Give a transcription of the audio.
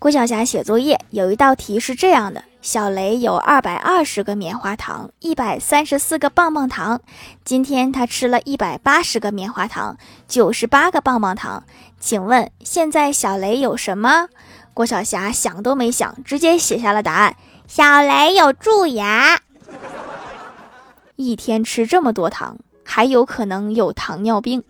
郭晓霞写作业有一道题是这样的小雷有二百二十个棉花糖一百三十四个棒棒糖。今天他吃了一百八十个棉花糖九十八个棒棒糖。请问现在小雷有什么？郭晓霞想都没想直接写下了答案小雷有蛀牙。一天吃这么多糖还有可能有糖尿病。